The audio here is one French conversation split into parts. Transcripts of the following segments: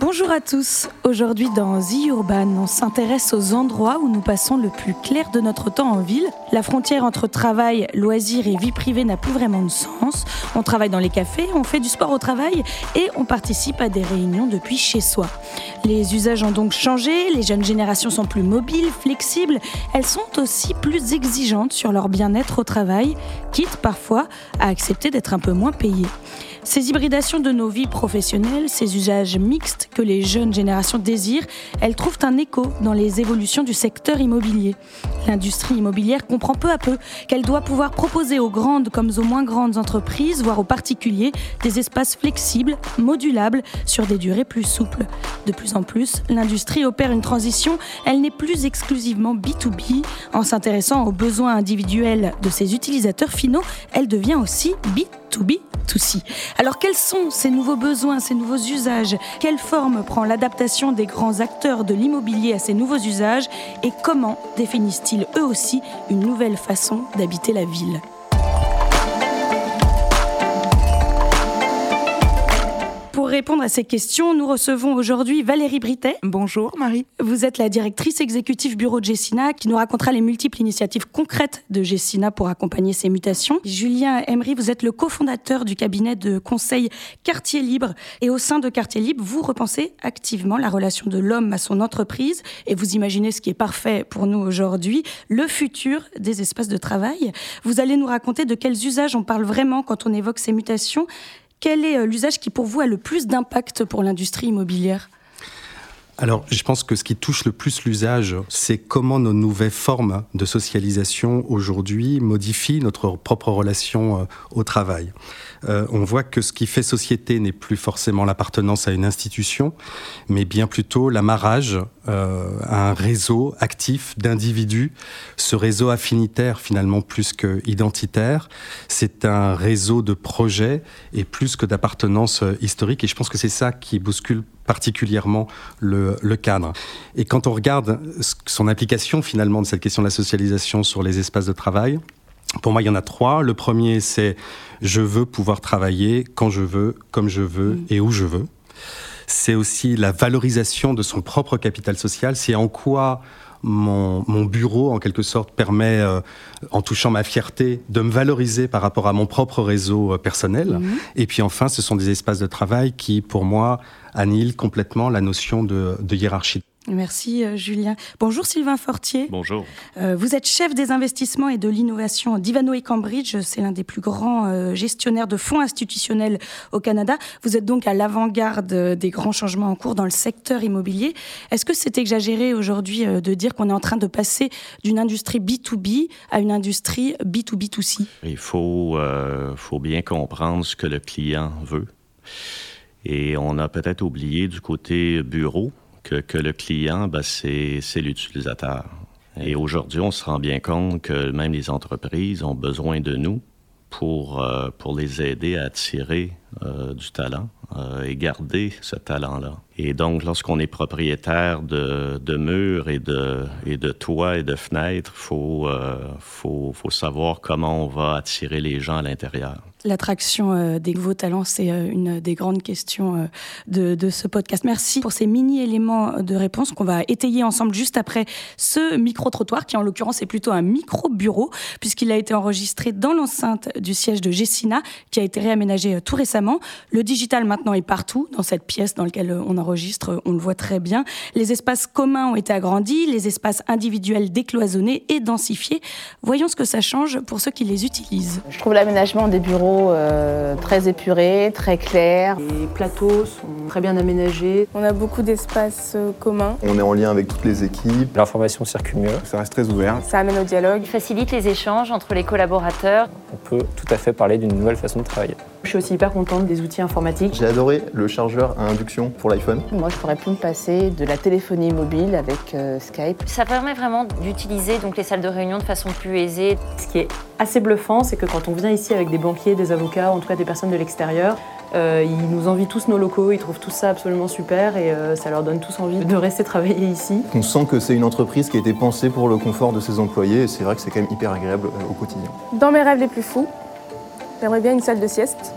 Bonjour à tous. Aujourd'hui dans The Urban, on s'intéresse aux endroits où nous passons le plus clair de notre temps en ville. La frontière entre travail, loisirs et vie privée n'a plus vraiment de sens. On travaille dans les cafés, on fait du sport au travail et on participe à des réunions depuis chez soi. Les usages ont donc changé, les jeunes générations sont plus mobiles, flexibles, elles sont aussi plus exigeantes sur leur bien-être au travail, quitte parfois à accepter d'être un peu moins payées. Ces hybridations de nos vies professionnelles, ces usages mixtes que les jeunes générations désirent, elles trouvent un écho dans les évolutions du secteur immobilier. L'industrie immobilière comprend peu à peu qu'elle doit pouvoir proposer aux grandes comme aux moins grandes entreprises, voire aux particuliers, des espaces flexibles, modulables, sur des durées plus souples. De plus en plus, l'industrie opère une transition, elle n'est plus exclusivement B2B. En s'intéressant aux besoins individuels de ses utilisateurs finaux, elle devient aussi B2B alors quels sont ces nouveaux besoins, ces nouveaux usages? Quelle forme prend l'adaptation des grands acteurs de l'immobilier à ces nouveaux usages? Et comment définissent-ils eux aussi une nouvelle façon d'habiter la ville? Répondre à ces questions, nous recevons aujourd'hui Valérie Britet. Bonjour Marie. Vous êtes la directrice exécutive bureau de Gessina qui nous racontera les multiples initiatives concrètes de Gessina pour accompagner ces mutations. Julien Emery, vous êtes le cofondateur du cabinet de conseil Quartier Libre et au sein de Quartier Libre, vous repensez activement la relation de l'homme à son entreprise et vous imaginez ce qui est parfait pour nous aujourd'hui, le futur des espaces de travail. Vous allez nous raconter de quels usages on parle vraiment quand on évoque ces mutations quel est euh, l'usage qui, pour vous, a le plus d'impact pour l'industrie immobilière? Alors, je pense que ce qui touche le plus l'usage, c'est comment nos nouvelles formes de socialisation aujourd'hui modifient notre propre relation euh, au travail. Euh, on voit que ce qui fait société n'est plus forcément l'appartenance à une institution, mais bien plutôt l'amarrage euh, à un réseau actif d'individus. Ce réseau affinitaire, finalement, plus que identitaire, c'est un réseau de projets et plus que d'appartenance historique. Et je pense que c'est ça qui bouscule particulièrement le, cadre. Et quand on regarde son application finalement de cette question de la socialisation sur les espaces de travail, pour moi, il y en a trois. Le premier, c'est je veux pouvoir travailler quand je veux, comme je veux mm. et où je veux. C'est aussi la valorisation de son propre capital social. C'est en quoi mon, bureau, en quelque sorte, permet, euh, en touchant ma fierté, de me valoriser par rapport à mon propre réseau euh, personnel. Mm. Et puis enfin, ce sont des espaces de travail qui, pour moi, annihilent complètement la notion de, hiérarchie. Merci euh, Julien. Bonjour Sylvain Fortier. Bonjour. Euh, vous êtes chef des investissements et de l'innovation d'Ivano et Cambridge. C'est l'un des plus grands euh, gestionnaires de fonds institutionnels au Canada. Vous êtes donc à l'avant-garde des grands changements en cours dans le secteur immobilier. Est-ce que c'est exagéré aujourd'hui de dire qu'on est en train de passer d'une industrie B2B à une industrie B2B2C Il faut, faut bien comprendre ce que le client veut. Et on a peut-être oublié du côté bureau que, que le client, ben, c'est l'utilisateur. Et aujourd'hui, on se rend bien compte que même les entreprises ont besoin de nous pour, euh, pour les aider à attirer euh, du talent euh, et garder ce talent-là. Et donc, lorsqu'on est propriétaire de, murs et de, et de toits et de fenêtres, il faut, faut, faut savoir comment on va attirer les gens à l'intérieur. L'attraction euh, des nouveaux talents, c'est euh, une des grandes questions euh, de, de, ce podcast. Merci pour ces mini-éléments de réponse qu'on va étayer ensemble juste après ce micro-trottoir, qui en l'occurrence est plutôt un micro-bureau, puisqu'il a été enregistré dans l'enceinte du siège de Gessina, qui a été réaménagé tout récemment. Le digital maintenant est partout, dans cette pièce dans laquelle on enregistre, on le voit très bien. Les espaces communs ont été agrandis, les espaces individuels décloisonnés et densifiés. Voyons ce que ça change pour ceux qui les utilisent. Je trouve l'aménagement des bureaux euh, très épuré, très clair. Les plateaux sont très bien aménagés. On a beaucoup d'espaces euh, communs. On est en lien avec toutes les équipes. L'information circule mieux. Ça reste très ouvert. Ça amène au dialogue. Il facilite les échanges entre les collaborateurs. On peut tout à fait parler d'une nouvelle façon de travailler. Je suis aussi hyper contente des outils informatiques. J'ai adoré le chargeur à induction pour l'iPhone. Moi, je pourrais plus me passer de la téléphonie mobile avec euh, Skype. Ça permet vraiment d'utiliser donc les salles de réunion de façon plus aisée. Ce qui est assez bluffant, c'est que quand on vient ici avec des banquiers, des avocats, en tout cas des personnes de l'extérieur, euh, ils nous envient tous nos locaux, ils trouvent tout ça absolument super et euh, ça leur donne tous envie de rester travailler ici. On sent que c'est une entreprise qui a été pensée pour le confort de ses employés et c'est vrai que c'est quand même hyper agréable au quotidien. Dans mes rêves les plus fous, J'aimerais bien une salle de sieste.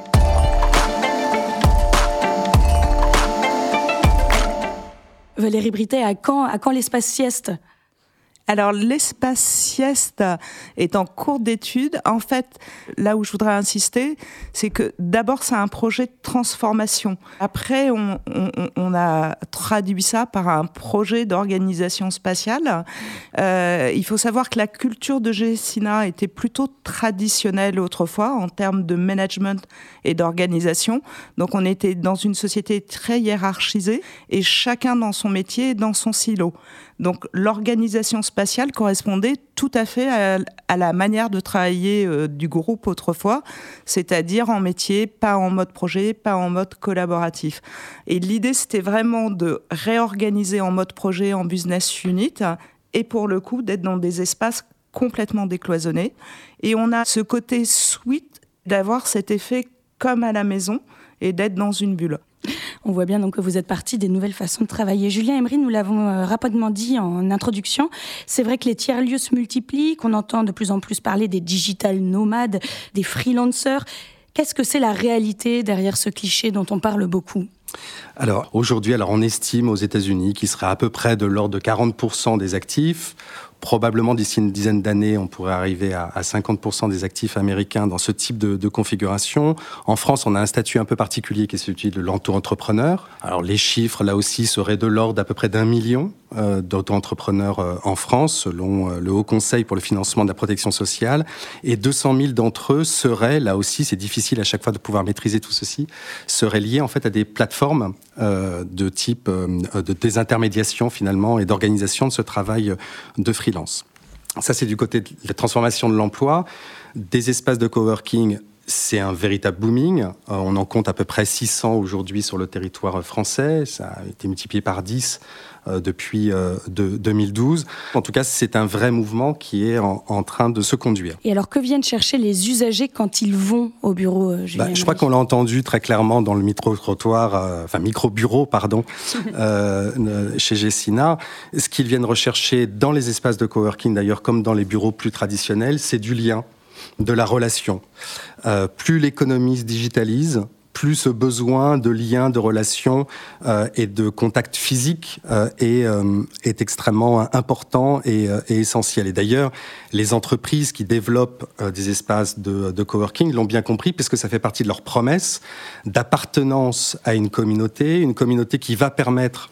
Valérie Britet, à quand, à quand l'espace sieste? Alors l'espace sieste est en cours d'étude. En fait, là où je voudrais insister, c'est que d'abord c'est un projet de transformation. Après, on, a traduit ça par un projet d'organisation spatiale. Euh, il faut savoir que la culture de Gessina était plutôt traditionnelle autrefois en termes de management et d'organisation. Donc on était dans une société très hiérarchisée et chacun dans son métier, dans son silo. Donc l'organisation spatiale correspondait tout à fait à, la manière de travailler euh, du groupe autrefois, c'est-à-dire en métier, pas en mode projet, pas en mode collaboratif. Et l'idée, c'était vraiment de réorganiser en mode projet, en business unit, et pour le coup, d'être dans des espaces complètement décloisonnés. Et on a ce côté suite d'avoir cet effet comme à la maison et d'être dans une bulle. On voit bien donc que vous êtes parti des nouvelles façons de travailler. Julien Emery, nous l'avons euh, rapidement dit en introduction, c'est vrai que les tiers-lieux se multiplient, qu'on entend de plus en plus parler des digital nomades, des freelancers. Qu'est-ce que c'est la réalité derrière ce cliché dont on parle beaucoup? Alors aujourd'hui, alors on estime aux États-Unis qu'il serait à peu près de l'ordre de 40% des actifs. Probablement d'ici une dizaine d'années, on pourrait arriver à, 50% des actifs américains dans ce type de, configuration. En France, on a un statut un peu particulier qui est celui de l'auto-entrepreneur. Alors les chiffres, là aussi, seraient de l'ordre d'à peu près d'un million euh, d'auto-entrepreneurs euh, en France, selon euh, le Haut Conseil pour le financement de la protection sociale. Et 200 000 d'entre eux seraient, là aussi, c'est difficile à chaque fois de pouvoir maîtriser tout ceci, seraient liés en fait à des plateformes de type de désintermédiation finalement et d'organisation de ce travail de freelance. Ça, c'est du côté de la transformation de l'emploi. Des espaces de coworking, c'est un véritable booming. Euh, on en compte à peu près 600 aujourd'hui sur le territoire français. Ça a été multiplié par 10 euh, depuis 2012. Euh, en tout cas, c'est un vrai mouvement qui est en, train de se conduire. Et alors, que viennent chercher les usagers quand ils vont au bureau bah, Je crois qu'on l'a entendu très clairement dans le micro-trottoir, enfin micro-bureau, pardon, chez Gessina. Ce qu'ils viennent rechercher dans les espaces de coworking, d'ailleurs, comme dans les bureaux plus traditionnels, c'est du lien de la relation. plus l'économie se digitalise, plus ce besoin de liens, de relations euh, et de contact physique euh, est, euh, extrêmement important et, et essentiel. Et d'ailleurs, les entreprises qui développent des espaces de, de coworking l'ont bien compris, puisque ça fait partie de leur promesse d'appartenance à une communauté, une communauté qui va permettre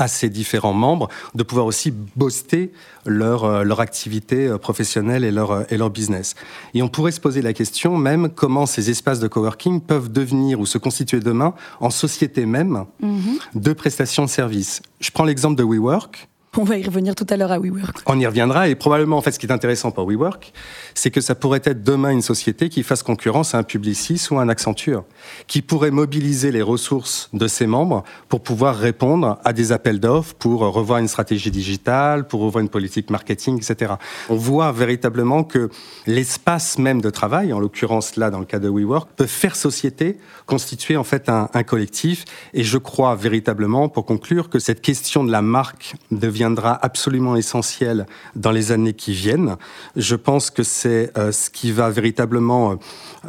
à ces différents membres de pouvoir aussi booster leur, euh, leur activité euh, professionnelle et leur, euh, et leur business. Et on pourrait se poser la question même comment ces espaces de coworking peuvent devenir ou se constituer demain en société même mhm. de prestations de services. Je prends l'exemple de WeWork. On va y revenir tout à l'heure à WeWork. On y reviendra et probablement en fait ce qui est intéressant pour WeWork, c'est que ça pourrait être demain une société qui fasse concurrence à un Publicis ou un Accenture, qui pourrait mobiliser les ressources de ses membres pour pouvoir répondre à des appels d'offres, pour revoir une stratégie digitale, pour revoir une politique marketing, etc. On voit véritablement que l'espace même de travail, en l'occurrence là dans le cas de WeWork, peut faire société, constituer en fait un, un collectif. Et je crois véritablement, pour conclure, que cette question de la marque devient deviendra absolument essentiel dans les années qui viennent. Je pense que c'est euh, ce qui va véritablement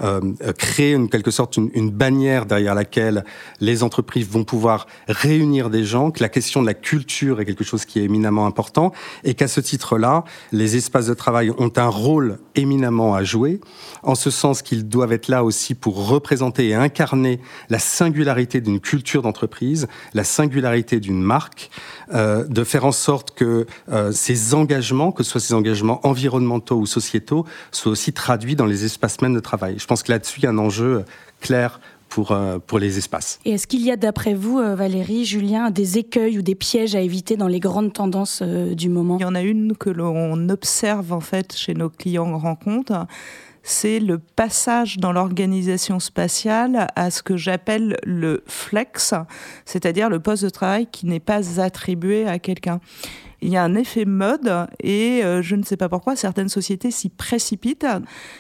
euh, euh, créer en quelque sorte une, bannière derrière laquelle les entreprises vont pouvoir réunir des gens, que la question de la culture est quelque chose qui est éminemment important et qu'à ce titre-là, les espaces de travail ont un rôle éminemment à jouer, en ce sens qu'ils doivent être là aussi pour représenter et incarner la singularité d'une culture d'entreprise, la singularité d'une marque, de faire en sorte que euh, ces engagements, que ce soit ces engagements environnementaux ou sociétaux, soient aussi traduits dans les espaces même de travail. Je pense que là-dessus, il y a un enjeu clair pour, euh, pour les espaces. Et est-ce qu'il y a, d'après vous, euh, Valérie, Julien, des écueils ou des pièges à éviter dans les grandes tendances du moment? Il y en a une que l'on observe en fait chez nos clients rencontres c'est le passage dans l'organisation spatiale à ce que j'appelle le flex, c'est-à-dire le poste de travail qui n'est pas attribué à quelqu'un. Il y a un effet mode et euh, je ne sais pas pourquoi certaines sociétés s'y précipitent.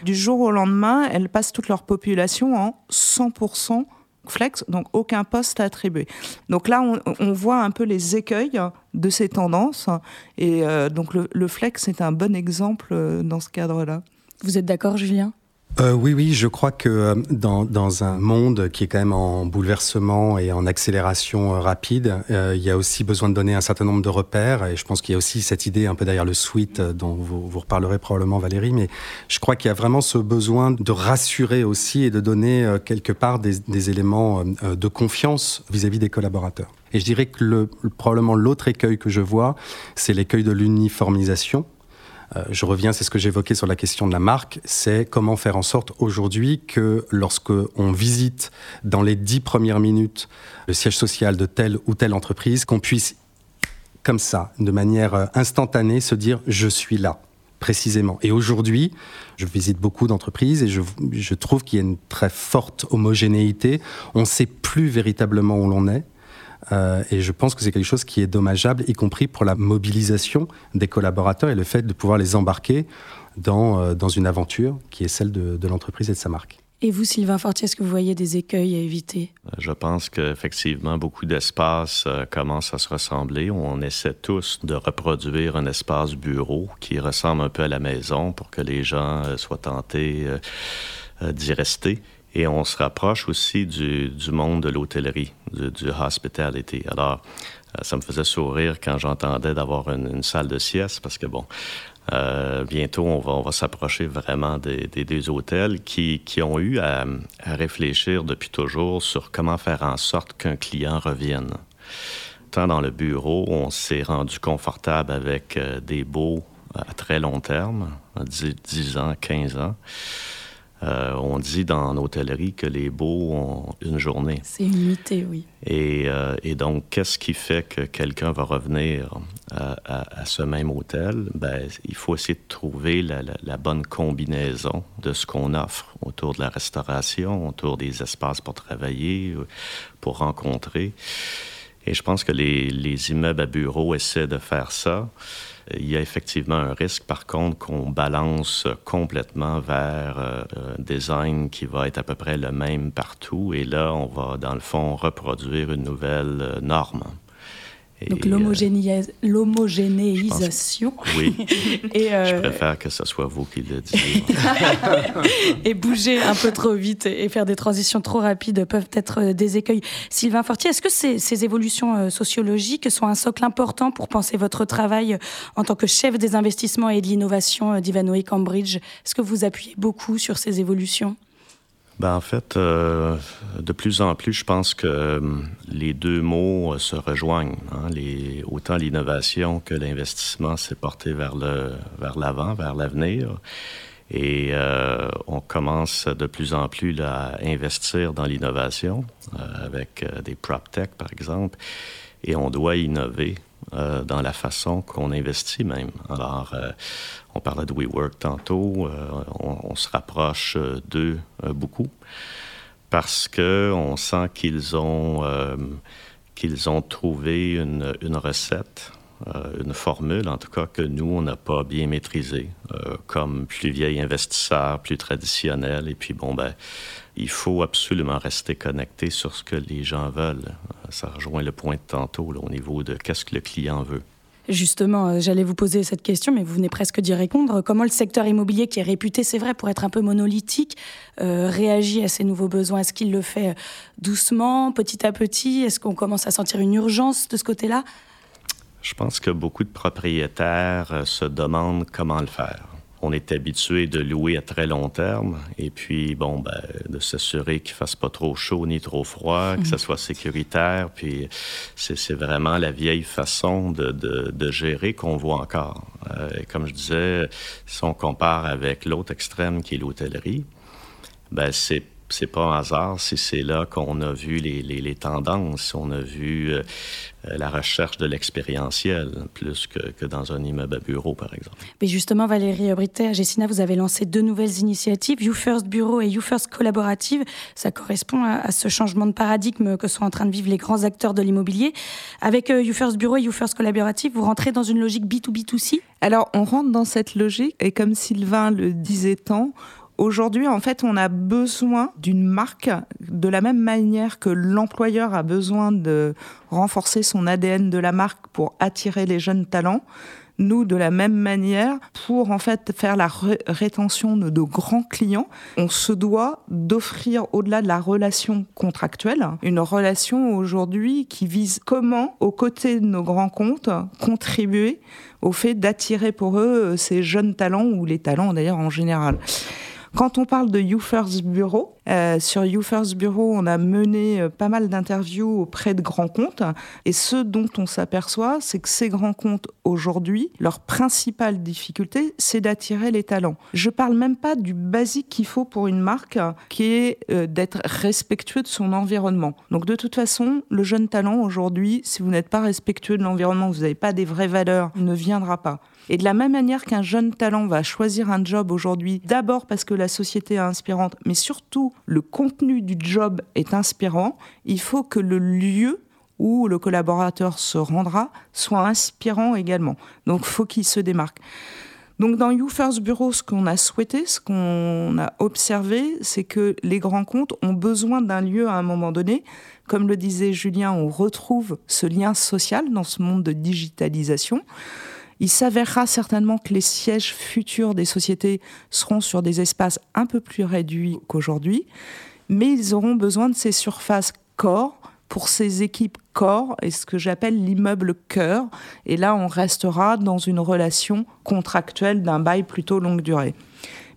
Du jour au lendemain, elles passent toute leur population en 100% flex, donc aucun poste attribué. Donc là, on, voit un peu les écueils de ces tendances et euh, donc le, le flex est un bon exemple euh, dans ce cadre-là. Vous êtes d'accord, Julien? Euh, oui, oui, je crois que euh, dans, dans, un monde qui est quand même en bouleversement et en accélération euh, rapide, il y a aussi besoin de donner un certain nombre de repères. Et je pense qu'il y a aussi cette idée un peu derrière le suite dont vous, vous reparlerez probablement, Valérie. Mais je crois qu'il y a vraiment ce besoin de rassurer aussi et de donner quelque part des, des éléments de confiance vis-à-vis -vis des collaborateurs. Et je dirais que le, probablement l'autre écueil que je vois, c'est l'écueil de l'uniformisation. Euh, je reviens, c'est ce que j'évoquais sur la question de la marque, c'est comment faire en sorte aujourd'hui que lorsque on visite dans les dix premières minutes le siège social de telle ou telle entreprise, qu'on puisse comme ça, de manière euh, instantanée, se dire je suis là précisément. Et aujourd'hui, je visite beaucoup d'entreprises et je, je trouve qu'il y a une très forte homogénéité. On ne sait plus véritablement où l'on est. Euh, et je pense que c'est quelque chose qui est dommageable, y compris pour la mobilisation des collaborateurs et le fait de pouvoir les embarquer dans, euh, dans une aventure qui est celle de, de l'entreprise et de sa marque. Et vous, Sylvain Fortier, est-ce que vous voyez des écueils à éviter? Je pense qu'effectivement, beaucoup d'espaces euh, commencent à se ressembler. On essaie tous de reproduire un espace bureau qui ressemble un peu à la maison pour que les gens euh, soient tentés euh, d'y rester. Et on se rapproche aussi du, du monde de l'hôtellerie, du, du, hospitality. Alors, euh, ça me faisait sourire quand j'entendais d'avoir une, salle de sieste parce que, bon, euh, bientôt, on va, on va s'approcher vraiment des, des, des, hôtels qui, qui ont eu à, à, réfléchir depuis toujours sur comment faire en sorte qu'un client revienne. Tant dans le bureau, on s'est rendu confortable avec euh, des baux à très long terme, 10, 10 ans, 15 ans. Euh, on dit dans l'hôtellerie que les beaux ont une journée. C'est une unité, oui. Et, euh, et donc, qu'est-ce qui fait que quelqu'un va revenir à, à, à, ce même hôtel? Ben, il faut essayer de trouver la, la, la bonne combinaison de ce qu'on offre autour de la restauration, autour des espaces pour travailler, pour rencontrer. Et je pense que les, les immeubles à bureaux essaient de faire ça. Il y a effectivement un risque, par contre, qu'on balance complètement vers euh, un design qui va être à peu près le même partout. Et là, on va, dans le fond, reproduire une nouvelle euh, norme. Donc l'homogénéisation. Euh, oui. et euh... Je préfère que ce soit vous qui le disiez. et bouger un peu trop vite et faire des transitions trop rapides peuvent être des écueils. Sylvain Fortier, est-ce que ces, ces, évolutions sociologiques sont un socle important pour penser votre travail en tant que chef des investissements et de l'innovation d'Ivanhoe Cambridge? Est-ce que vous appuyez beaucoup sur ces évolutions? Ben, en fait, euh, de plus en plus, je pense que euh, les deux mots euh, se rejoignent. Hein? Autant l'innovation que l'investissement s'est porté vers l'avant, vers l'avenir. Et on commence de plus en plus à investir dans l'innovation avec des prop tech, par exemple. Et on doit innover euh, dans la façon qu'on investit même. Alors, euh, on parlait de WeWork tantôt, euh, on, se rapproche d'eux beaucoup parce que on sent qu'ils ont ont trouvé une, recette une formule, en tout cas, que nous, on n'a pas bien maîtrisée, comme plus vieil investisseur, plus traditionnel. Et puis, bon, ben, il faut absolument rester connecté sur ce que les gens veulent. Ça rejoint le point de tantôt, là, au niveau de qu'est-ce que le client veut. Justement, euh, j'allais vous poser cette question, mais vous venez presque d'y répondre. Comment le secteur immobilier, qui est réputé, c'est vrai, pour être un peu monolithique, euh, réagit à ces nouveaux besoins? Est-ce qu'il le fait doucement, petit à petit? Est-ce qu'on commence à sentir une urgence de ce côté-là? Je pense que beaucoup de propriétaires euh, se demandent comment le faire. On est habitué de louer à très long terme et puis, bon, ben, de s'assurer qu'il ne fasse pas trop chaud ni trop froid, que ça soit sécuritaire. Puis, c'est vraiment la vieille façon de, de, de gérer qu'on voit encore. Euh, et comme je disais, si on compare avec l'autre extrême qui est l'hôtellerie, ben, c'est c'est pas un hasard si c'est là qu'on a vu les, les, les, tendances, on a vu euh, la recherche de l'expérientiel plus que, que, dans un immeuble à bureau, par exemple. Mais justement, Valérie Britet, à Gessina, vous avez lancé deux nouvelles initiatives, You First Bureau et You First Collaborative. Ça correspond à, à, ce changement de paradigme que sont en train de vivre les grands acteurs de l'immobilier. Avec euh, You First Bureau et You First Collaborative, vous rentrez dans une logique B2B2C Alors, on rentre dans cette logique et comme Sylvain le disait tant, Aujourd'hui, en fait, on a besoin d'une marque de la même manière que l'employeur a besoin de renforcer son ADN de la marque pour attirer les jeunes talents. Nous, de la même manière, pour en fait faire la rétention de, de grands clients, on se doit d'offrir au-delà de la relation contractuelle, une relation aujourd'hui qui vise comment, aux côtés de nos grands comptes, contribuer au fait d'attirer pour eux ces jeunes talents ou les talents d'ailleurs en général. Quand on parle de You First Bureau, euh, sur You First Bureau, on a mené euh, pas mal d'interviews auprès de grands comptes. Et ce dont on s'aperçoit, c'est que ces grands comptes, aujourd'hui, leur principale difficulté, c'est d'attirer les talents. Je parle même pas du basique qu'il faut pour une marque, qui est euh, d'être respectueux de son environnement. Donc de toute façon, le jeune talent, aujourd'hui, si vous n'êtes pas respectueux de l'environnement, vous n'avez pas des vraies valeurs, il ne viendra pas. Et de la même manière qu'un jeune talent va choisir un job aujourd'hui, d'abord parce que la société est inspirante, mais surtout le contenu du job est inspirant, il faut que le lieu où le collaborateur se rendra soit inspirant également. Donc faut qu'il se démarque. Donc dans You First Bureau, ce qu'on a souhaité, ce qu'on a observé, c'est que les grands comptes ont besoin d'un lieu à un moment donné. Comme le disait Julien, on retrouve ce lien social dans ce monde de digitalisation. Il s'avérera certainement que les sièges futurs des sociétés seront sur des espaces un peu plus réduits qu'aujourd'hui, mais ils auront besoin de ces surfaces corps pour ces équipes corps et ce que j'appelle l'immeuble cœur. Et là, on restera dans une relation contractuelle d'un bail plutôt longue durée.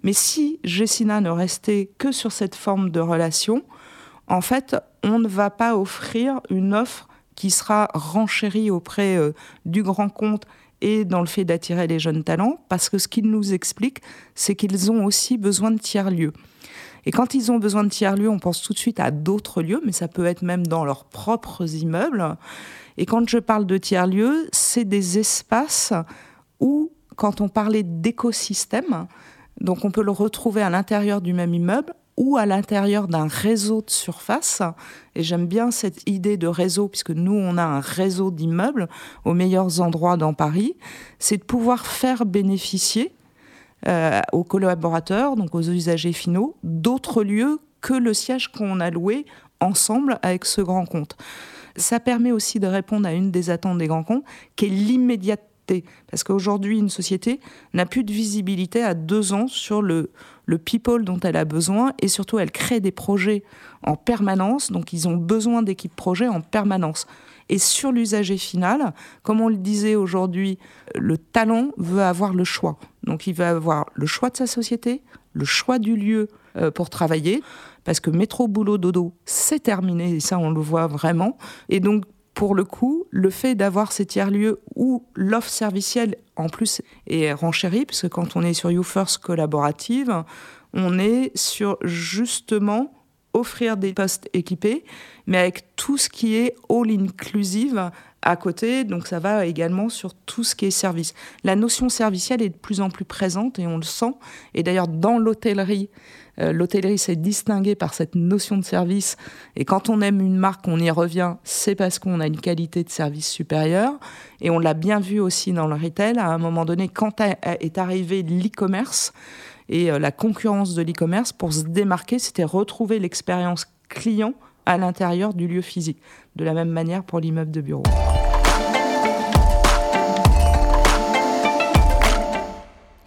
Mais si Gessina ne restait que sur cette forme de relation, en fait, on ne va pas offrir une offre qui sera renchérie auprès euh, du grand compte et dans le fait d'attirer les jeunes talents, parce que ce qu'ils nous expliquent, c'est qu'ils ont aussi besoin de tiers-lieux. Et quand ils ont besoin de tiers-lieux, on pense tout de suite à d'autres lieux, mais ça peut être même dans leurs propres immeubles. Et quand je parle de tiers-lieux, c'est des espaces où, quand on parlait d'écosystème, donc on peut le retrouver à l'intérieur du même immeuble, ou à l'intérieur d'un réseau de surface. Et j'aime bien cette idée de réseau, puisque nous, on a un réseau d'immeubles aux meilleurs endroits dans Paris. C'est de pouvoir faire bénéficier euh, aux collaborateurs, donc aux usagers finaux, d'autres lieux que le siège qu'on a loué ensemble avec ce grand compte. Ça permet aussi de répondre à une des attentes des grands comptes, qui est l'immédiateté parce qu'aujourd'hui, une société n'a plus de visibilité à deux ans sur le, le people dont elle a besoin et surtout, elle crée des projets en permanence. Donc, ils ont besoin d'équipes projets en permanence. Et sur l'usager final, comme on le disait aujourd'hui, le talent veut avoir le choix. Donc, il veut avoir le choix de sa société, le choix du lieu euh, pour travailler, parce que métro, boulot, dodo, c'est terminé, et ça, on le voit vraiment. Et donc, pour le coup, le fait d'avoir ces tiers-lieux où l'offre servicielle en plus est renchérie, puisque quand on est sur YouFirst collaborative, on est sur justement offrir des postes équipés, mais avec tout ce qui est all inclusive à côté, donc ça va également sur tout ce qui est service. La notion servicielle est de plus en plus présente et on le sent. Et d'ailleurs, dans l'hôtellerie, euh, l'hôtellerie s'est distinguée par cette notion de service. Et quand on aime une marque, on y revient, c'est parce qu'on a une qualité de service supérieure. Et on l'a bien vu aussi dans le retail. À un moment donné, quand est arrivé l'e-commerce et euh, la concurrence de l'e-commerce, pour se démarquer, c'était retrouver l'expérience client à l'intérieur du lieu physique. De la même manière pour l'immeuble de bureau.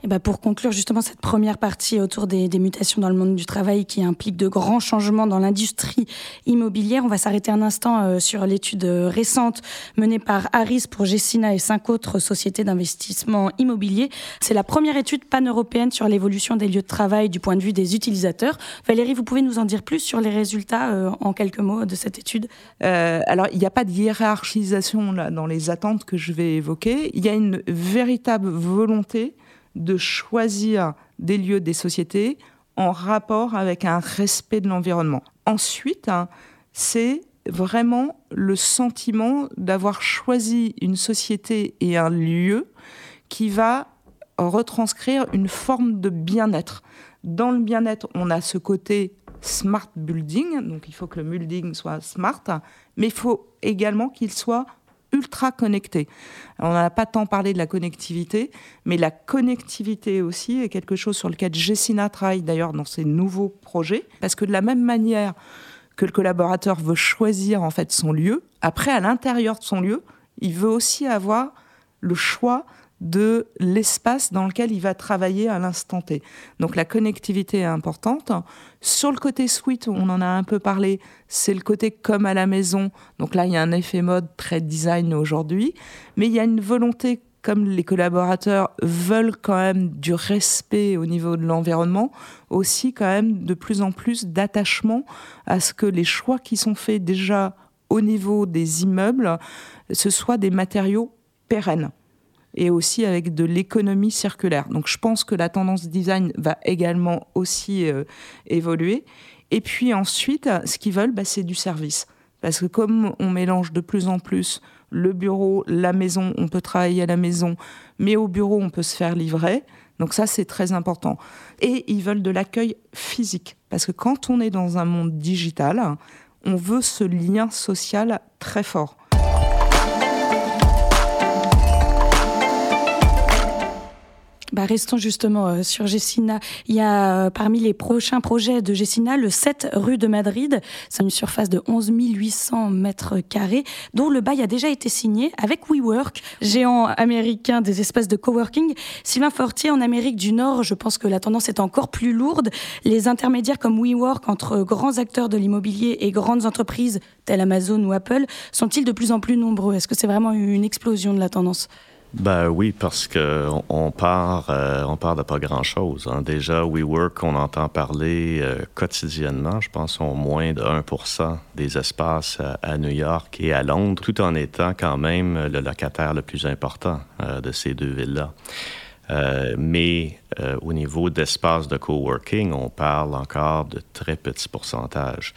Bah, pour conclure justement cette première partie autour des, mutations dans le monde du travail qui impliquent de grands changements dans l'industrie immobilière, on va s'arrêter un instant euh, sur l'étude récente menée par Harris pour Gessina et cinq autres sociétés d'investissement immobilier. C'est la première étude pan-européenne sur l'évolution des lieux de travail du point de vue des utilisateurs. Valérie, vous pouvez nous en dire plus sur les résultats euh, en quelques mots de cette étude? Euh, Alors, il n'y a pas de hiérarchisation là, dans les attentes que je vais évoquer. Il y a une véritable volonté de choisir des lieux, des sociétés en rapport avec un respect de l'environnement. Ensuite, hein, c'est vraiment le sentiment d'avoir choisi une société et un lieu qui va retranscrire une forme de bien-être. Dans le bien-être, on a ce côté smart building, donc il faut que le building soit smart, mais il faut également qu'il soit ultra connectés. on n'a pas tant parlé de la connectivité, mais la connectivité aussi est quelque chose sur lequel Jessina travaille d'ailleurs dans ses nouveaux projets, parce que de la même manière que le collaborateur veut choisir en fait son lieu, après à l'intérieur de son lieu, il veut aussi avoir le choix de l'espace dans lequel il va travailler à l'instant T. Donc la connectivité est importante. Sur le côté suite, on en a un peu parlé, c'est le côté comme à la maison. Donc là, il y a un effet mode très design aujourd'hui, mais il y a une volonté comme les collaborateurs veulent quand même du respect au niveau de l'environnement, aussi quand même de plus en plus d'attachement à ce que les choix qui sont faits déjà au niveau des immeubles, ce soient des matériaux pérennes et aussi avec de l'économie circulaire. Donc je pense que la tendance design va également aussi euh, évoluer. Et puis ensuite, ce qu'ils veulent, bah, c'est du service. Parce que comme on mélange de plus en plus le bureau, la maison, on peut travailler à la maison, mais au bureau, on peut se faire livrer. Donc ça, c'est très important. Et ils veulent de l'accueil physique. Parce que quand on est dans un monde digital, on veut ce lien social très fort. Bah restons justement euh, sur Gessina. Il y a euh, parmi les prochains projets de Gessina le 7 rue de Madrid. C'est une surface de 11 800 mètres carrés dont le bail a déjà été signé avec WeWork, géant américain des espaces de coworking. Sylvain Fortier, en Amérique du Nord, je pense que la tendance est encore plus lourde. Les intermédiaires comme WeWork entre grands acteurs de l'immobilier et grandes entreprises telles Amazon ou Apple sont-ils de plus en plus nombreux? Est-ce que c'est vraiment une explosion de la tendance? Ben oui, parce que on part, euh, on part de pas grand-chose. Hein. Déjà, WeWork, on entend parler euh, quotidiennement, je pense, au moins de 1% des espaces à, New York et à Londres, tout en étant quand même le locataire le plus important euh, de ces deux villes-là. Mais au niveau d'espace de coworking, on parle encore de très petits pourcentages.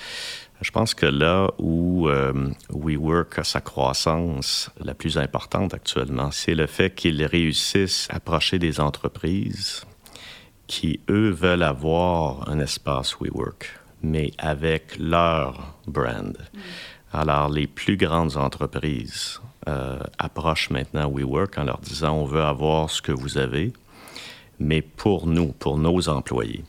Je pense que là où euh, WeWork a sa croissance la plus importante actuellement, c'est le fait qu'ils réussissent à approcher des entreprises qui, eux, veulent avoir un espace WeWork, mais avec leur brand. Mm. Alors, les plus grandes entreprises euh, approchent maintenant WeWork en leur disant on veut avoir ce que vous avez, mais pour nous, pour nos employés.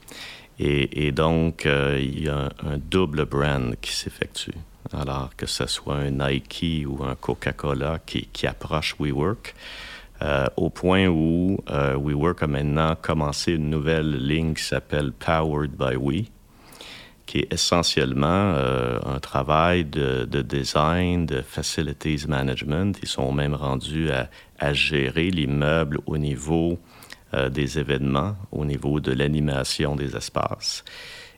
Et, donc, euh, il y a un, double brand qui s'effectue. Alors que ce soit un Nike ou un Coca-Cola qui, approche WeWork, euh, au point où WeWork a maintenant commencé une nouvelle ligne qui s'appelle Powered by We, qui est essentiellement un travail de, de, design, de facilities management. Ils sont même rendus à, gérer l'immeuble au niveau euh, des événements au niveau de l'animation des espaces.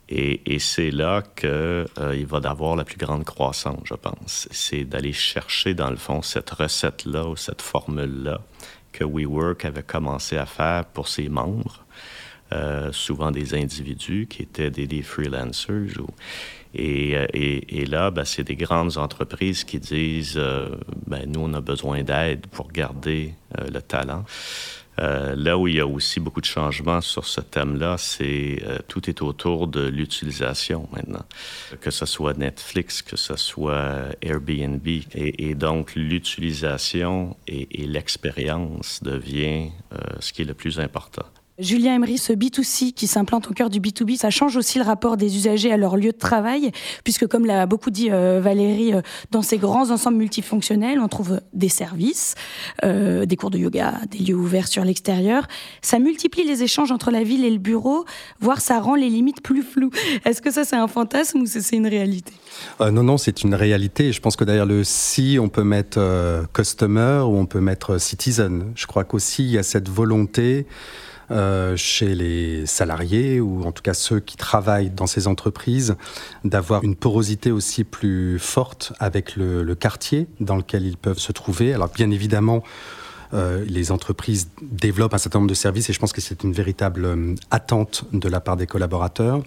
Et, c'est là qu'il euh, va avoir la plus grande croissance, je pense. C'est d'aller chercher, dans le fond, cette recette-là ou cette formule-là que WeWork avait commencé à faire pour ses membres, euh, souvent des individus qui étaient des, freelancers. et, là, ben, c'est des grandes entreprises qui disent ben, nous, on a besoin d'aide pour garder le talent. Euh, là où il y a aussi beaucoup de changements sur ce thème-là, c'est euh, tout est autour de l'utilisation maintenant, que ce soit Netflix, que ce soit Airbnb, et, donc l'utilisation et, l'expérience devient euh, ce qui est le plus important. Julien Emery, ce B2C qui s'implante au cœur du B2B, ça change aussi le rapport des usagers à leur lieu de travail, puisque comme l'a beaucoup dit euh, Valérie, euh, dans ces grands ensembles multifonctionnels, on trouve des services, euh, des cours de yoga, des lieux ouverts sur l'extérieur. Ça multiplie les échanges entre la ville et le bureau, voire ça rend les limites plus floues. Est-ce que ça c'est un fantasme ou c'est une réalité? Non, non, c'est une réalité. Je pense que derrière le si, on peut mettre customer ou on peut mettre citizen. Je crois qu'aussi il y a cette volonté euh, chez les salariés ou en tout cas ceux qui travaillent dans ces entreprises d'avoir une porosité aussi plus forte avec le, quartier dans lequel ils peuvent se trouver. Alors bien évidemment, euh, les entreprises développent un certain nombre de services et je pense que c'est une véritable euh, attente de la part des collaborateurs.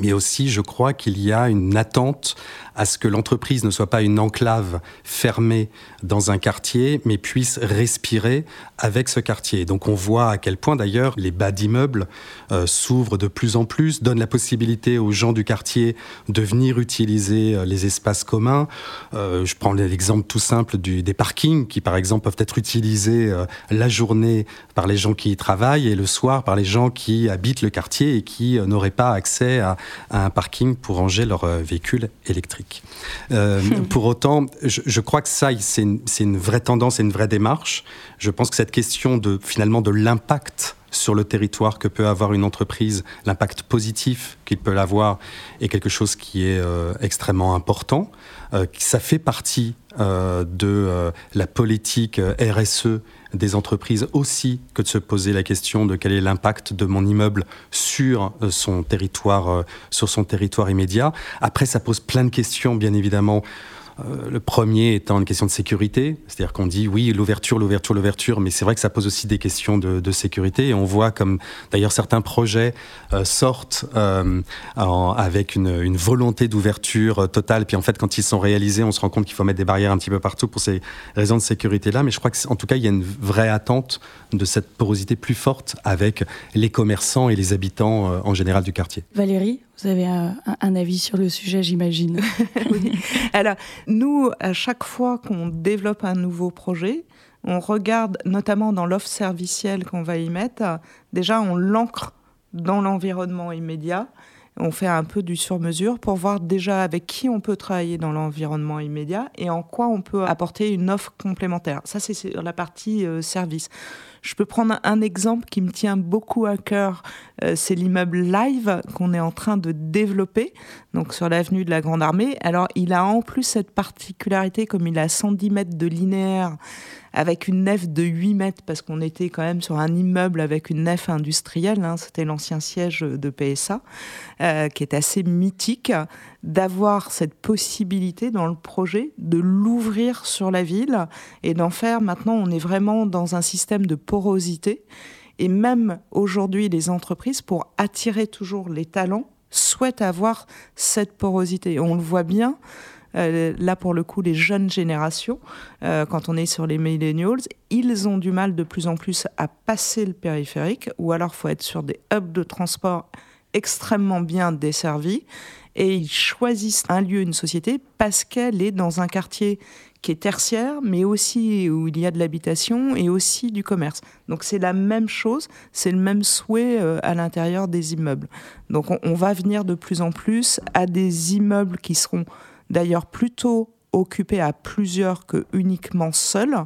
Mais aussi, je crois qu'il y a une attente à ce que l'entreprise ne soit pas une enclave fermée dans un quartier, mais puisse respirer avec ce quartier. Donc on voit à quel point d'ailleurs les bas d'immeubles euh, s'ouvrent de plus en plus, donnent la possibilité aux gens du quartier de venir utiliser euh, les espaces communs. Euh, je prends l'exemple tout simple des parkings qui par exemple peuvent être utilisés la journée par les gens qui y travaillent et le soir par les gens qui habitent le quartier et qui n'auraient pas accès à à, un parking pour ranger leur véhicule électrique. pour autant, je, crois que ça, c'est une, une, vraie tendance et une vraie démarche. Je pense que cette question de finalement de l'impact sur le territoire que peut avoir une entreprise, l'impact positif qu'il peut avoir est quelque chose qui est euh, extrêmement important. Euh, ça fait partie euh, de la politique RSE des entreprises aussi que de se poser la question de quel est l'impact de mon immeuble sur son territoire, sur son territoire immédiat. Après, ça pose plein de questions, bien évidemment, euh, le premier étant une question de sécurité, c'est-à-dire qu'on dit oui, l'ouverture, l'ouverture, l'ouverture, mais c'est vrai que ça pose aussi des questions de, sécurité. Et on voit comme d'ailleurs certains projets euh, sortent euh, avec une, volonté d'ouverture totale, puis en fait quand ils sont réalisés, on se rend compte qu'il faut mettre des barrières un petit peu partout pour ces raisons de sécurité-là. Mais je crois qu'en tout cas, il y a une vraie attente de cette porosité plus forte avec les commerçants et les habitants en général du quartier. Valérie vous avez un, avis sur le sujet, j'imagine. Alors, nous, à chaque fois qu'on développe un nouveau projet, on regarde, notamment dans l'offre servicielle qu'on va y mettre, déjà on l'ancre dans l'environnement immédiat. On fait un peu du sur-mesure pour voir déjà avec qui on peut travailler dans l'environnement immédiat et en quoi on peut apporter une offre complémentaire. Ça, c'est sur la partie euh, service. Je peux prendre un exemple qui me tient beaucoup à cœur, euh, c'est l'immeuble Live qu'on est en train de développer, donc sur l'avenue de la Grande Armée. Alors, il a en plus cette particularité, comme il a 110 mètres de linéaire, avec une nef de 8 mètres, parce qu'on était quand même sur un immeuble avec une nef industrielle, hein, c'était l'ancien siège de PSA, euh, qui est assez mythique, d'avoir cette possibilité dans le projet de l'ouvrir sur la ville et d'en faire, maintenant on est vraiment dans un système de porosité. Et même aujourd'hui, les entreprises, pour attirer toujours les talents, souhaitent avoir cette porosité. On le voit bien, là pour le coup les jeunes générations, euh, quand on est sur les millennials, ils ont du mal de plus en plus à passer le périphérique, ou alors faut être sur des hubs de transport extrêmement bien desservis, et ils choisissent un lieu, une société, parce qu'elle est dans un quartier qui est tertiaire, mais aussi où il y a de l'habitation et aussi du commerce. Donc c'est la même chose, c'est le même souhait euh, à l'intérieur des immeubles. Donc on, on, va venir de plus en plus à des immeubles qui seront d'ailleurs plutôt occupé à plusieurs que uniquement seuls,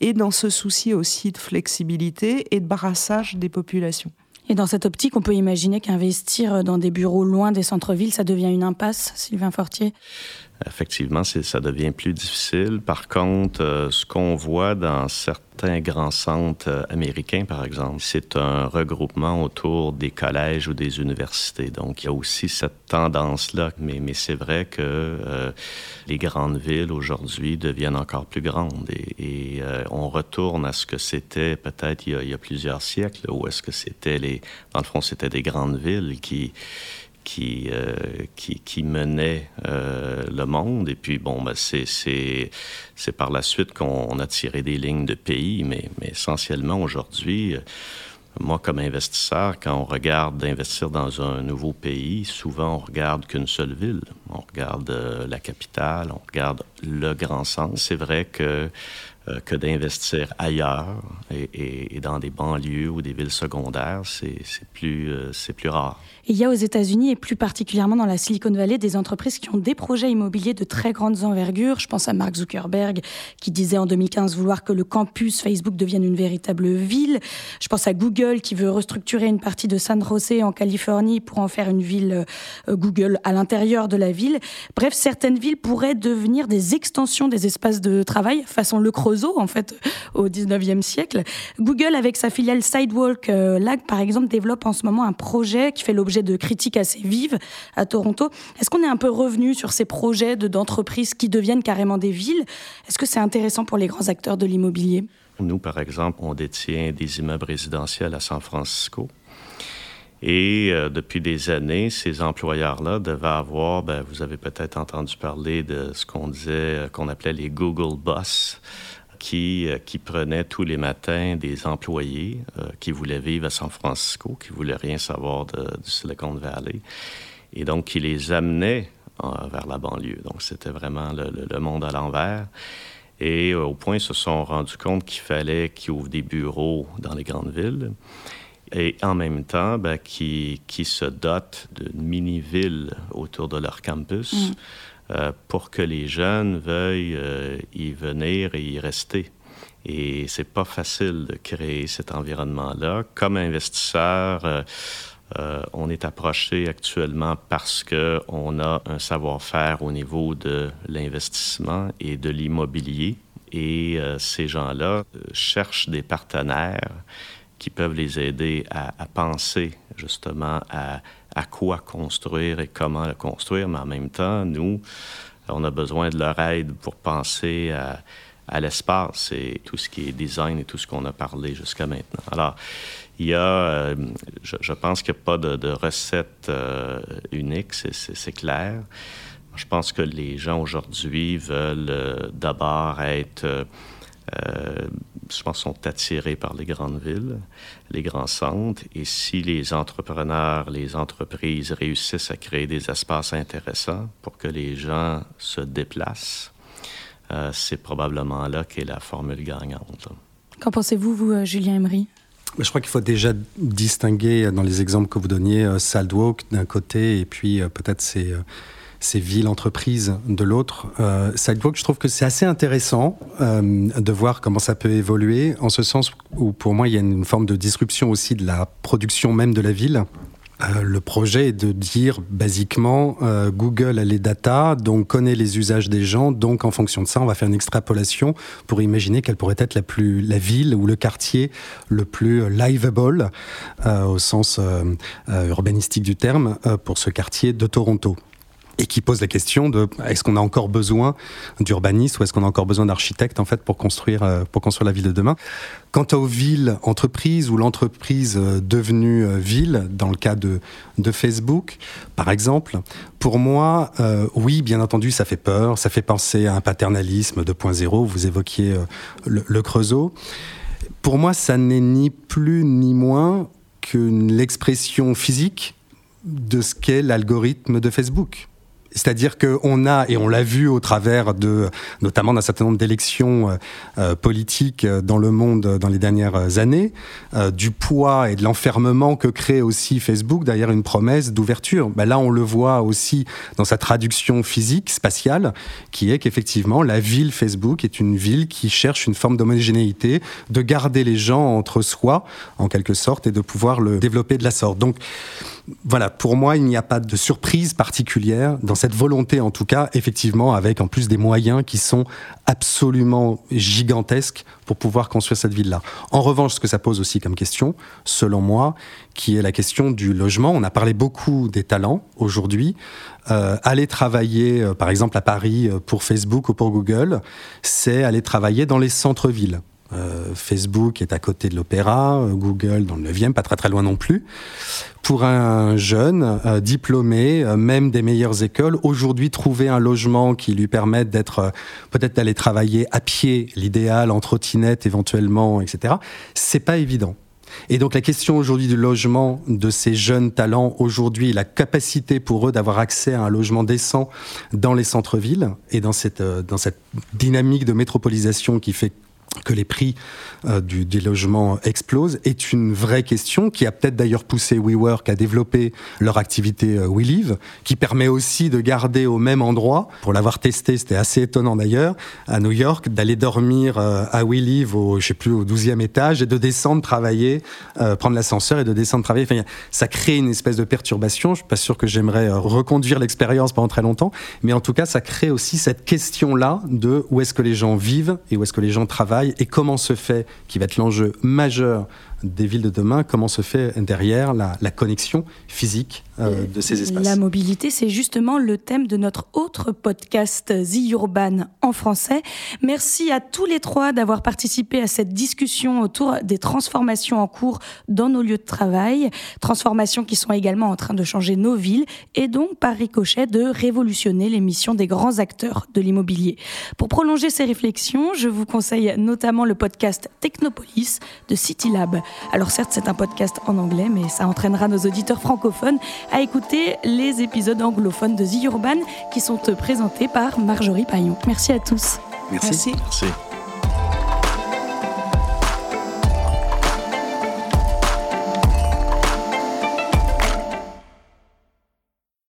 et dans ce souci aussi de flexibilité et de brassage des populations. Et dans cette optique, on peut imaginer qu'investir dans des bureaux loin des centres-villes, ça devient une impasse, Sylvain Fortier? Effectivement, ça devient plus difficile. Par contre, euh, ce qu'on voit dans certains grands centres euh, américains, par exemple, c'est un regroupement autour des collèges ou des universités. Donc, il y a aussi cette tendance-là. Mais, c'est vrai que euh, les grandes villes aujourd'hui deviennent encore plus grandes et, on retourne à ce que c'était peut-être il, y a plusieurs siècles, où est-ce que c'était les... Dans le fond, c'était des grandes villes qui qui, euh, qui, menait euh, le monde. Et puis, bon, ben, c'est par la suite qu'on a tiré des lignes de pays, mais, mais essentiellement aujourd'hui, euh, moi, comme investisseur, quand on regarde d'investir dans un nouveau pays, souvent on regarde qu'une seule ville. On regarde la capitale, on regarde le grand sens. C'est vrai que euh, que d'investir ailleurs et, dans des banlieues ou des villes secondaires, c'est plus, euh, plus rare. il y a aux États-Unis et plus particulièrement dans la Silicon Valley des entreprises qui ont des projets immobiliers de très grandes envergures. Je pense à Mark Zuckerberg qui disait en 2015 vouloir que le campus Facebook devienne une véritable ville. Je pense à Google qui veut restructurer une partie de San Jose en Californie pour en faire une ville euh, Google à l'intérieur de la ville. Bref, certaines villes pourraient devenir des extensions des espaces de travail façon le Creux en fait au 19e siècle. Google avec sa filiale Sidewalk euh, par exemple développe en ce moment un projet qui fait l'objet de critiques assez vives à Toronto. Est-ce qu'on est un peu revenu sur ces projets d'entreprises qui deviennent carrément des villes? Est-ce que c'est intéressant pour les grands acteurs de l'immobilier? Nous par exemple, on détient des immeubles résidentiels à San Francisco. Et euh, depuis des années, ces employeurs-là devaient avoir, ben, vous avez peut-être entendu parler de ce qu'on disait, euh, qu'on appelait les Google Bus. Euh, qui, prenait tous les matins des employés qui voulaient vivre à San Francisco, qui voulaient rien savoir de, du Silicon Valley, et donc qui les amenait euh, vers la banlieue. Donc c'était vraiment le, monde à l'envers. Et au point, ils se sont rendus compte qu'il fallait qu'ils ouvrent des bureaux dans les grandes villes. Et en même temps ben, qui, qui se dotent d'une mini-ville autour de leur campus Mm. euh, pour que les jeunes veuillent euh, y venir et y rester. Et c'est pas facile de créer cet environnement-là. Comme investisseur, euh, euh, on est approché actuellement parce qu'on a un savoir-faire au niveau de l'investissement et de l'immobilier. Et euh, ces gens-là cherchent des partenaires qui peuvent les aider à, penser justement à, à, quoi construire et comment le construire. Mais en même temps, nous, on a besoin de leur aide pour penser à, l'espace et tout ce qui est design et tout ce qu'on a parlé jusqu'à maintenant. Alors, il y a, euh, je, pense qu'il n'y a pas de, de recette euh, unique, c'est clair. Je pense que les gens aujourd'hui veulent euh, d'abord être, euh, je pense, sont attirés par les grandes villes, les grands centres. Et si les entrepreneurs, les entreprises réussissent à créer des espaces intéressants pour que les gens se déplacent, euh, c'est probablement là qu'est la formule gagnante. Qu'en pensez-vous, vous, Julien Emery? Je crois qu'il faut déjà distinguer dans les exemples que vous donniez euh, Saldwalk d'un côté et puis euh, peut-être ces, ces villes entreprises de l'autre. Euh, Sidewalk, je trouve que c'est assez intéressant euh, de voir comment ça peut évoluer, en ce sens où pour moi il y a une forme de disruption aussi de la production même de la ville. Euh, le projet est de dire basiquement euh, Google a les data, donc connaît les usages des gens, donc en fonction de ça, on va faire une extrapolation pour imaginer quelle pourrait être la plus la ville ou le quartier le plus liveable euh, au sens urbanistique du terme pour ce quartier de Toronto et qui pose la question de est-ce qu'on a encore besoin d'urbanistes ou est-ce qu'on a encore besoin d'architectes en fait pour construire pour construire la ville de demain? Quant aux villes entreprises ou l'entreprise devenue ville, dans le cas de, de Facebook par exemple, pour moi, euh, oui, bien entendu, ça fait peur, ça fait penser à un paternalisme 2.0. Vous évoquiez euh, le, le Creusot. Pour moi, ça n'est ni plus ni moins que l'expression physique de ce qu'est l'algorithme de Facebook. C'est-à-dire qu'on a, et on l'a vu au travers de, notamment d'un certain nombre d'élections euh, politiques dans le monde dans les dernières années, euh, du poids et de l'enfermement que crée aussi Facebook derrière une promesse d'ouverture. Ben là, on le voit aussi dans sa traduction physique, spatiale, qui est qu'effectivement, la ville Facebook est une ville qui cherche une forme d'homogénéité, de garder les gens entre soi, en quelque sorte, et de pouvoir le développer de la sorte. Donc, voilà, pour moi, il n'y a pas de surprise particulière dans cette volonté, en tout cas, effectivement, avec en plus des moyens qui sont absolument gigantesques pour pouvoir construire cette ville-là. En revanche, ce que ça pose aussi comme question, selon moi, qui est la question du logement. On a parlé beaucoup des talents aujourd'hui. Euh, aller travailler, euh, par exemple, à Paris euh, pour Facebook ou pour Google, c'est aller travailler dans les centres-villes. Euh, Facebook est à côté de l'Opéra, euh, Google dans le 9e, pas très très loin non plus. Pour un jeune euh, diplômé, même des meilleures écoles, aujourd'hui trouver un logement qui lui permette d'être peut-être d'aller travailler à pied, l'idéal en trottinette éventuellement, etc. C'est pas évident. Et donc la question aujourd'hui du logement de ces jeunes talents aujourd'hui, la capacité pour eux d'avoir accès à un logement décent dans les centres-villes et dans cette, dans cette dynamique de métropolisation qui fait que les prix euh, du, des logements explosent est une vraie question qui a peut-être d'ailleurs poussé WeWork à développer leur activité euh, WeLive, qui permet aussi de garder au même endroit, pour l'avoir testé, c'était assez étonnant d'ailleurs, à New York, d'aller dormir euh, à WeLive au, je sais plus, au 12e étage et de descendre travailler, euh, prendre l'ascenseur et de descendre travailler. Ça crée une espèce de perturbation. Je suis pas sûr que j'aimerais reconduire l'expérience pendant très longtemps, mais en tout cas, ça crée aussi cette question-là de où est-ce que les gens vivent et où est-ce que les gens travaillent et comment se fait, qui va être l'enjeu majeur des villes de demain, comment se fait derrière la, connexion physique euh, de ces espaces. La mobilité, c'est justement le thème de notre autre podcast The Urban en français. Merci à tous les trois d'avoir participé à cette discussion autour des transformations en cours dans nos lieux de travail, transformations qui sont également en train de changer nos villes et donc par ricochet de révolutionner les missions des grands acteurs de l'immobilier. Pour prolonger ces réflexions, je vous conseille notamment le podcast Technopolis de Citylab. Alors certes, c'est un podcast en anglais, mais ça entraînera nos auditeurs francophones à écouter les épisodes anglophones de The Urban qui sont présentés par Marjorie Paillon. Merci à tous. Merci. Merci. Merci.